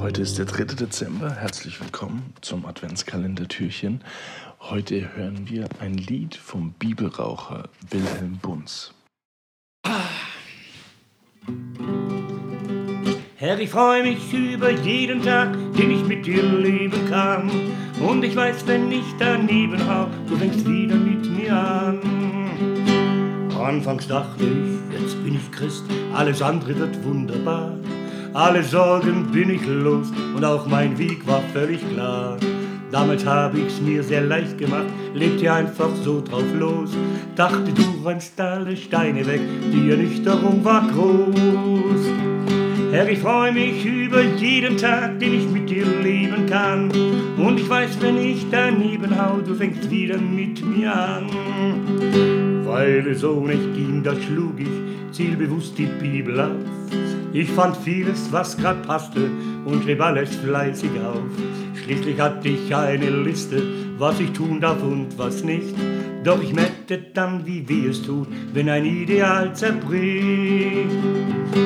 Heute ist der 3. Dezember. Herzlich willkommen zum Adventskalender-Türchen. Heute hören wir ein Lied vom Bibelraucher Wilhelm Bunz. Herr, ich freue mich über jeden Tag, den ich mit dir leben kann. Und ich weiß, wenn ich daneben hau, du fängst wieder mit mir an. Anfangs dachte ich, jetzt bin ich Christ, alles andere wird wunderbar. Alle Sorgen bin ich los und auch mein Weg war völlig klar. Damals habe ich's mir sehr leicht gemacht, lebte einfach so drauf los. Dachte, du räumst alle Steine weg, die Ernüchterung war groß. Herr, ich freue mich über jeden Tag, den ich mit dir leben kann. Und ich weiß, wenn ich daneben hau, du fängst wieder mit mir an. Weil es so nicht ging, da schlug ich zielbewusst die Bibel auf. Ich fand vieles, was grad passte und schrieb alles fleißig auf. Schließlich hatte ich eine Liste, was ich tun darf und was nicht. Doch ich merkte dann, wie weh es tut, wenn ein Ideal zerbricht.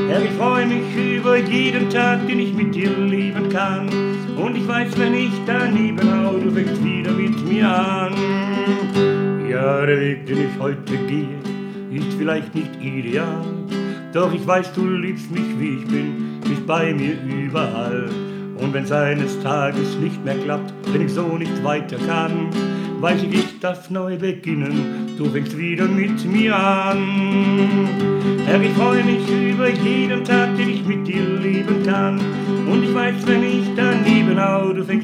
Herr, ich freue mich über jeden Tag, den ich mit dir leben kann. Und ich weiß, wenn ich daneben hau, du fängst wieder mit mir an. Ja, der Weg, den ich heute gehe, ist vielleicht nicht ideal. Doch ich weiß, du liebst mich, wie ich bin, bist bei mir überall. Und wenn's eines Tages nicht mehr klappt, wenn ich so nicht weiter kann, weiß ich, ich darf neu beginnen, du fängst wieder mit mir an. Herr, ich freue mich über jeden Tag, den ich mit dir leben kann. Und ich weiß, wenn ich daneben hau, du fängst